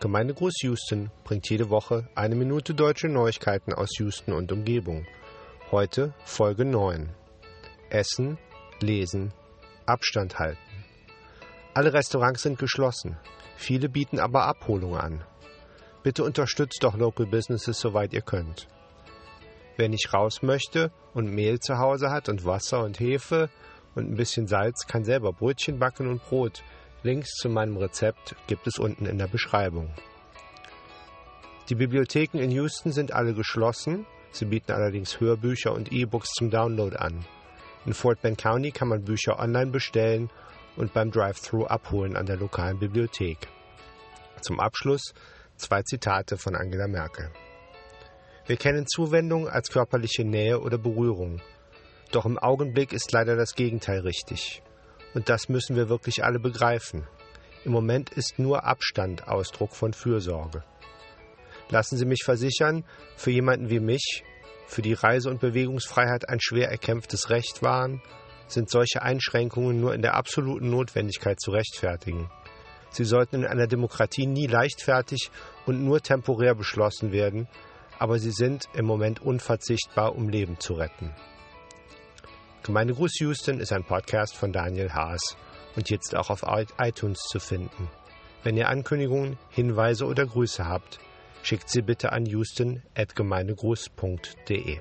Gemeindegruß Houston bringt jede Woche eine Minute deutsche Neuigkeiten aus Houston und Umgebung. Heute Folge 9. Essen, lesen, Abstand halten. Alle Restaurants sind geschlossen. Viele bieten aber Abholung an. Bitte unterstützt doch Local Businesses, soweit ihr könnt. Wer nicht raus möchte und Mehl zu Hause hat und Wasser und Hefe und ein bisschen Salz, kann selber Brötchen backen und Brot Links zu meinem Rezept gibt es unten in der Beschreibung. Die Bibliotheken in Houston sind alle geschlossen, sie bieten allerdings Hörbücher und E-Books zum Download an. In Fort Bend County kann man Bücher online bestellen und beim Drive-Thru abholen an der lokalen Bibliothek. Zum Abschluss zwei Zitate von Angela Merkel. Wir kennen Zuwendung als körperliche Nähe oder Berührung. Doch im Augenblick ist leider das Gegenteil richtig. Und das müssen wir wirklich alle begreifen. Im Moment ist nur Abstand Ausdruck von Fürsorge. Lassen Sie mich versichern, für jemanden wie mich, für die Reise- und Bewegungsfreiheit ein schwer erkämpftes Recht waren, sind solche Einschränkungen nur in der absoluten Notwendigkeit zu rechtfertigen. Sie sollten in einer Demokratie nie leichtfertig und nur temporär beschlossen werden, aber sie sind im Moment unverzichtbar, um Leben zu retten. Gemeindegruß Houston ist ein Podcast von Daniel Haas und jetzt auch auf iTunes zu finden. Wenn ihr Ankündigungen, Hinweise oder Grüße habt, schickt sie bitte an houston.gemeindegruß.de.